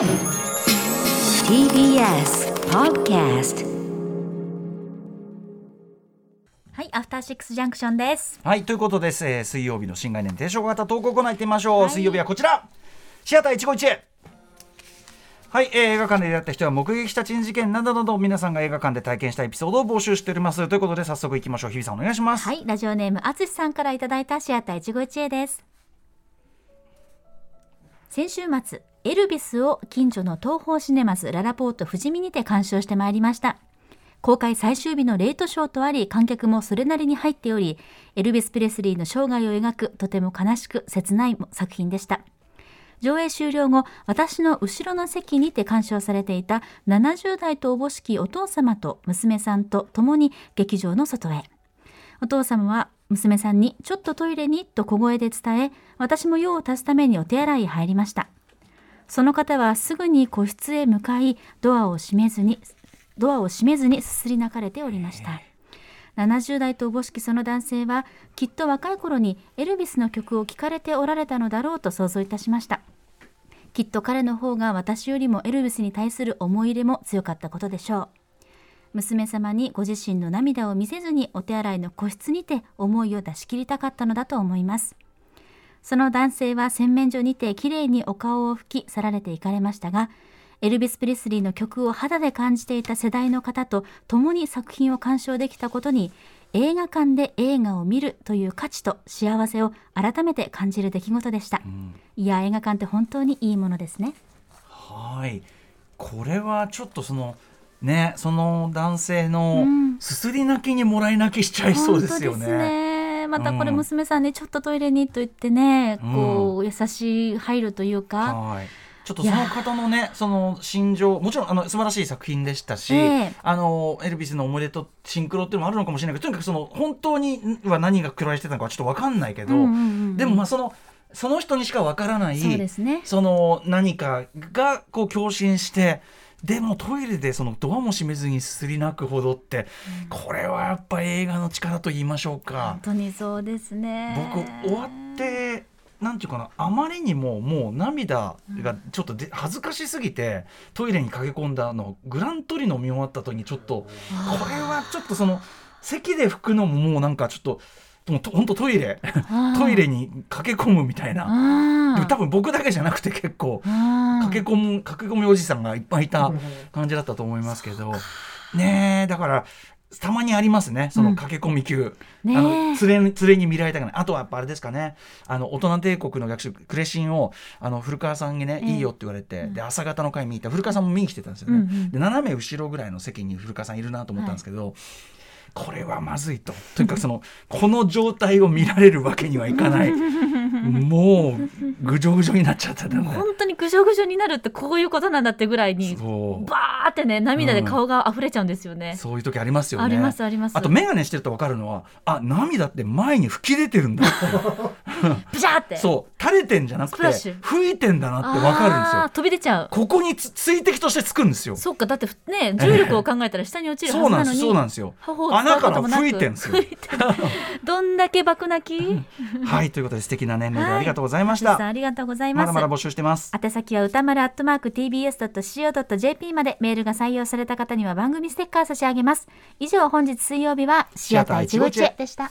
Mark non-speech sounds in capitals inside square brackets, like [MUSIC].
TBS Podcast はい、アフターシックスジャンクションです。はいということです、えー水曜日の新概念提唱型投稿コーナー行ってみましょう、はい。水曜日はこちら。シアター一期一会。はい、えー映画館で出会った人は目撃した珍事件などなど皆さんが映画館で体験したエピソードを募集しております。ということで早速いきましょう。日比さんお願いします、はい、ラジオネームあつしさんからいただいたシアター一期一会です。先週末、エルビスを近所の東宝シネマズララポート富士見にて鑑賞してまいりました。公開最終日のレートショーとあり、観客もそれなりに入っており、エルビス・プレスリーの生涯を描くとても悲しく切ない作品でした。上映終了後、私の後ろの席にて鑑賞されていた70代とおぼしきお父様と娘さんと共に劇場の外へ。お父様は娘さんにちょっとトイレにと小声で伝え、私も用を足すためにお手洗いへ入りました。その方はすぐに個室へ向かい、ドアを閉めずに、ドアを閉めずにすすり泣かれておりました。70代とおぼしきその男性は、きっと若い頃にエルビスの曲を聴かれておられたのだろうと想像いたしました。きっと彼の方が私よりもエルビスに対する思い入れも強かったことでしょう。娘様にご自身の涙を見せずにお手洗いの個室にて思いを出し切りたかったのだと思います。その男性は洗面所にてきれいにお顔を拭き去られていかれましたが、エルビス・プレスリーの曲を肌で感じていた世代の方と共に作品を鑑賞できたことに、映画館で映画を見るという価値と幸せを改めて感じる出来事でした。いや、映画館って本当にいいものですね。はいこれはちょっとそのねその男性のうんすすり泣きにもらい泣きしちゃいそうですよね。本当ですねまたこれうん。娘さんにちょっとトイレにと言ってね、うん。こう優しい配慮というか、はい。ちょっとその方のね、その心情、もちろんあの素晴らしい作品でしたし、ええ。あのエルビスの思い出とシンクロっていうのもあるのかもしれないけど、とにかくその本当には何が黒いしてたのかはちょっとわかんないけど、でもまあそのその人にしかわからない、そうですね。その何かがこう共振して。でもトイレでそのドアも閉めずにすすり泣くほどって、これはやっぱ映画の力と言いましょうか。本。当にそうですね。僕終わってなんていうかなあまりにももう涙がちょっとで恥ずかしすぎてトイレに駆け込んだのグラントリノ見終わった時にちょっとこれはちょっとその席で拭くのももうなんかちょっともうと本当トイレトイレに駆け込むみたいな。あでも多分僕だけじゃなくて結構あ駆け込む駆け込みおじさんがいっぱいいた感じだったと思いますけど。ねえだからたまにありますねその駆け込み級、ねえ。あの連れに連れに見られたくない。あとはやっぱあれですかね。あの大人帝国の逆襲クレシンをあの古川さんにね、ええ。いいよって言われて、で朝方の会見に行った古川さんも見に来てたんですよね、うんうんで斜め後ろぐらいの席に古川さんいるなと思ったんですけど、これはまずいと。とにかくそのこの状態を見られるわけにはいかないもうぐじょぐじょになっちゃったね。[LAUGHS] 本当にぐじょぐじょになるってこういうことなんだってぐらいにバーってね涙で顔が溢れちゃうんですよね、そういう時ありますよね。ありますあります。あと眼鏡してると分かるのは、あ涙って前に吹き出てるんだって。[LAUGHS] [LAUGHS] ブシャーって。そう。垂れてんじゃなくて吹いてんだなって分かるんですよ。飛び出ちゃう。ここにつ水滴としてつくんですよ。そっかだってね重力を考えたら下に落ちるはそうなんですずなのにそうなんですよ。穴から吹いてんですよ。吹いてるどんだけ爆泣き？はいということで素敵な年齢でありがとうございましはいた。ありがとうございます。まだまだ募集してます。宛先は歌丸アットマーク tbs.co.jp までメールが採用された方には番組ステッカー差し上げます。以上本日水曜日はシアター一期一会でした